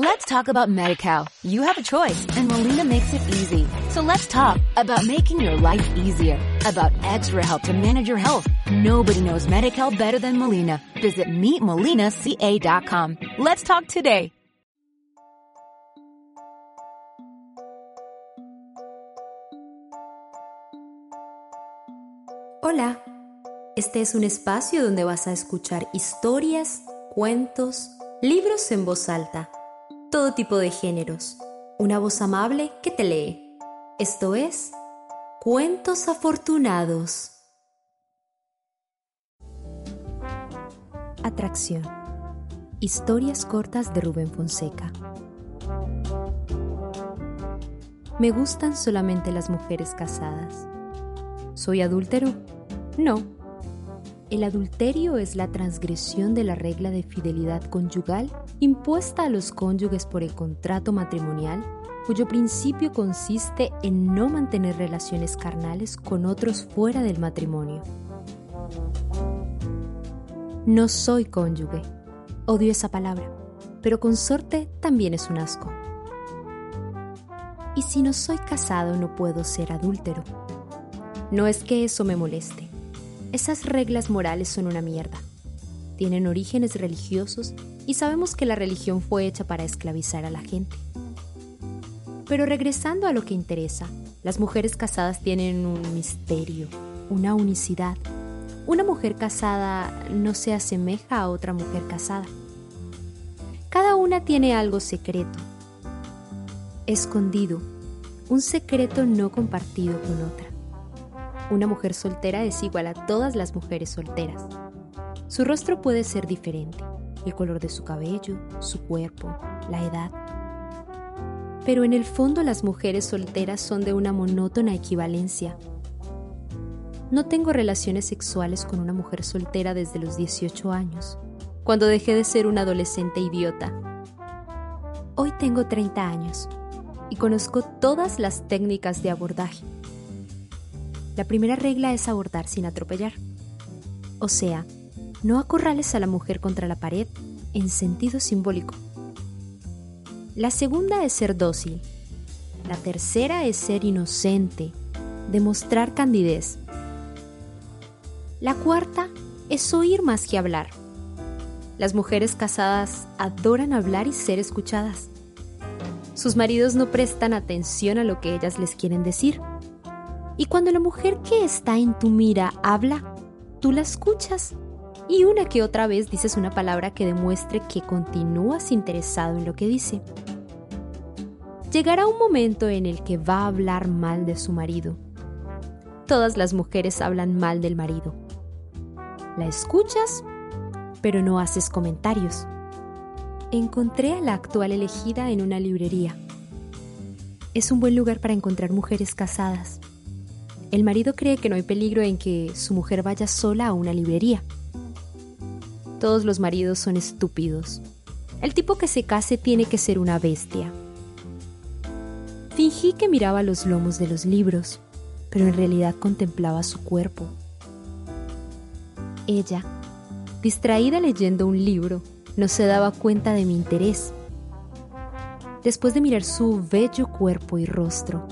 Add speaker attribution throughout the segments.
Speaker 1: Let's talk about MediCal. You have a choice and Molina makes it easy. So let's talk about making your life easier, about extra help to manage your health. Nobody knows MediCal better than Molina. Visit meetmolinaca.com. Let's talk today.
Speaker 2: Hola, este es un espacio donde vas a escuchar historias, cuentos, libros en voz alta todo tipo de géneros. Una voz amable que te lee. Esto es Cuentos Afortunados. Atracción. Historias cortas de Rubén Fonseca. Me gustan solamente las mujeres casadas. ¿Soy adúltero? No. El adulterio es la transgresión de la regla de fidelidad conyugal impuesta a los cónyuges por el contrato matrimonial, cuyo principio consiste en no mantener relaciones carnales con otros fuera del matrimonio. No soy cónyuge. Odio esa palabra, pero consorte también es un asco. Y si no soy casado no puedo ser adúltero. No es que eso me moleste. Esas reglas morales son una mierda tienen orígenes religiosos y sabemos que la religión fue hecha para esclavizar a la gente. Pero regresando a lo que interesa, las mujeres casadas tienen un misterio, una unicidad. Una mujer casada no se asemeja a otra mujer casada. Cada una tiene algo secreto, escondido, un secreto no compartido con otra. Una mujer soltera es igual a todas las mujeres solteras. Su rostro puede ser diferente, el color de su cabello, su cuerpo, la edad. Pero en el fondo las mujeres solteras son de una monótona equivalencia. No tengo relaciones sexuales con una mujer soltera desde los 18 años, cuando dejé de ser una adolescente idiota. Hoy tengo 30 años y conozco todas las técnicas de abordaje. La primera regla es abordar sin atropellar. O sea, no acorrales a la mujer contra la pared en sentido simbólico. La segunda es ser dócil. La tercera es ser inocente, demostrar candidez. La cuarta es oír más que hablar. Las mujeres casadas adoran hablar y ser escuchadas. Sus maridos no prestan atención a lo que ellas les quieren decir. Y cuando la mujer que está en tu mira habla, tú la escuchas y una que otra vez dices una palabra que demuestre que continúas interesado en lo que dice. Llegará un momento en el que va a hablar mal de su marido. Todas las mujeres hablan mal del marido. La escuchas, pero no haces comentarios. Encontré a la actual elegida en una librería. Es un buen lugar para encontrar mujeres casadas. El marido cree que no hay peligro en que su mujer vaya sola a una librería todos los maridos son estúpidos. El tipo que se case tiene que ser una bestia. Fingí que miraba los lomos de los libros, pero en realidad contemplaba su cuerpo. Ella, distraída leyendo un libro, no se daba cuenta de mi interés. Después de mirar su bello cuerpo y rostro,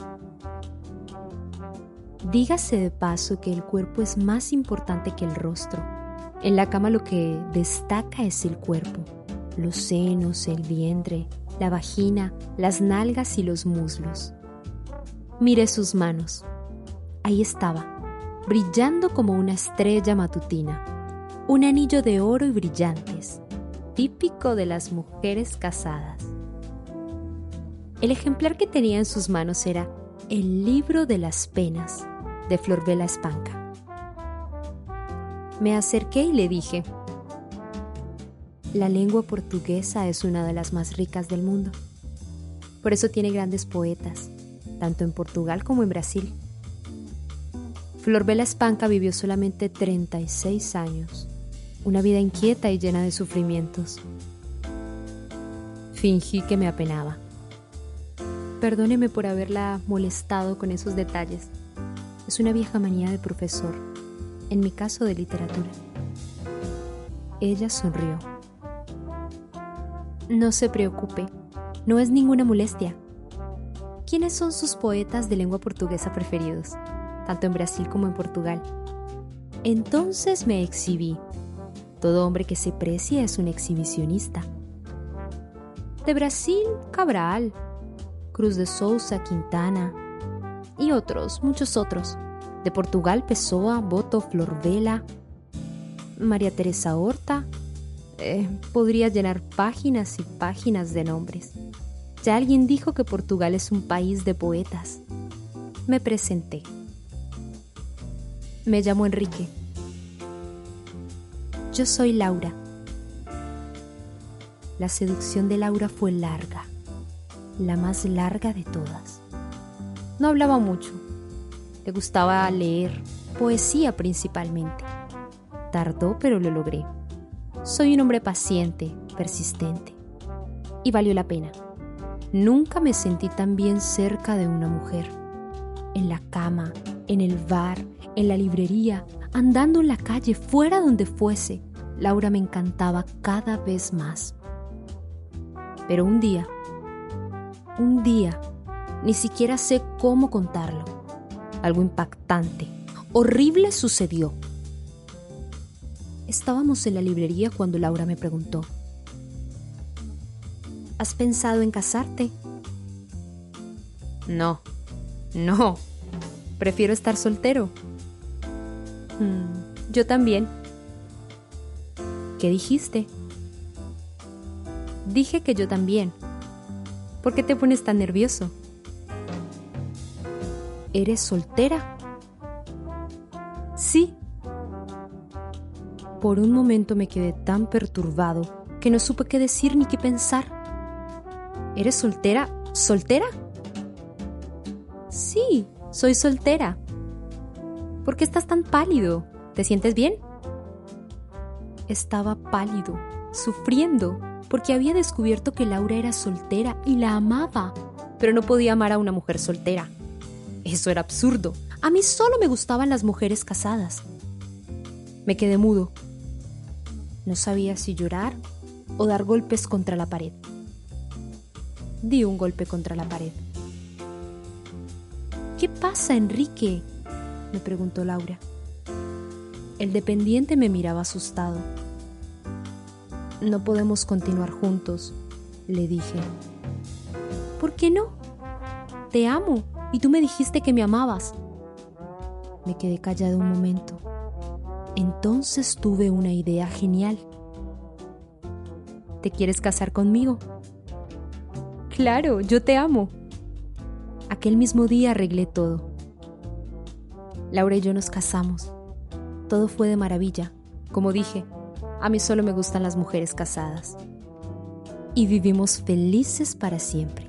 Speaker 2: dígase de paso que el cuerpo es más importante que el rostro en la cama lo que destaca es el cuerpo, los senos, el vientre, la vagina, las nalgas y los muslos. Mire sus manos. Ahí estaba, brillando como una estrella matutina, un anillo de oro y brillantes, típico de las mujeres casadas. El ejemplar que tenía en sus manos era El libro de las penas de Florbela Espanca. Me acerqué y le dije, la lengua portuguesa es una de las más ricas del mundo. Por eso tiene grandes poetas, tanto en Portugal como en Brasil. Florbela Espanca vivió solamente 36 años, una vida inquieta y llena de sufrimientos. Fingí que me apenaba. Perdóneme por haberla molestado con esos detalles. Es una vieja manía de profesor en mi caso de literatura. Ella sonrió. No se preocupe, No es ninguna molestia. ¿Quiénes son sus poetas de lengua portuguesa preferidos, tanto en Brasil como en Portugal? Entonces me exhibí. Todo hombre que se precia es un exhibicionista. De Brasil, Cabral, Cruz de Souza, Quintana y otros, muchos otros. De Portugal, Pessoa, Boto, Florvela, María Teresa Horta. Eh, podría llenar páginas y páginas de nombres. Ya alguien dijo que Portugal es un país de poetas. Me presenté. Me llamo Enrique. Yo soy Laura. La seducción de Laura fue larga, la más larga de todas. No hablaba mucho. Le gustaba leer, poesía principalmente. Tardó, pero lo logré. Soy un hombre paciente, persistente. Y valió la pena. Nunca me sentí tan bien cerca de una mujer. En la cama, en el bar, en la librería, andando en la calle, fuera donde fuese, Laura me encantaba cada vez más. Pero un día, un día, ni siquiera sé cómo contarlo, algo impactante, horrible sucedió. Estábamos en la librería cuando Laura me preguntó, ¿Has pensado en casarte? No, no, prefiero estar soltero. Mm, yo también. ¿Qué dijiste? Dije que yo también. ¿Por qué te pones tan nervioso? ¿Eres soltera? Sí, por un momento me quedé tan perturbado que no supe qué decir ni qué pensar. ¿Eres soltera? ¿Soltera? Sí, soy soltera. ¿Por qué estás tan pálido? ¿Te sientes bien? Estaba pálido, sufriendo, porque había descubierto que Laura era soltera y la amaba, pero no podía amar a una mujer soltera. Eso era absurdo. A mí solo me gustaban las mujeres casadas. Me quedé mudo, no sabía si llorar o dar golpes contra la pared. Di un golpe contra la pared. ¿Qué pasa, Enrique? me preguntó Laura. El dependiente me miraba asustado. No podemos continuar juntos, le dije. ¿Por qué no? Te amo y tú me dijiste que me amabas. Me quedé callado un momento. Entonces tuve una idea genial. ¿Te quieres casar conmigo? Claro, yo te amo. Aquel mismo día arreglé todo. Laura y yo nos casamos. Todo fue de maravilla. Como dije, a mí solo me gustan las mujeres casadas. Y vivimos felices para siempre.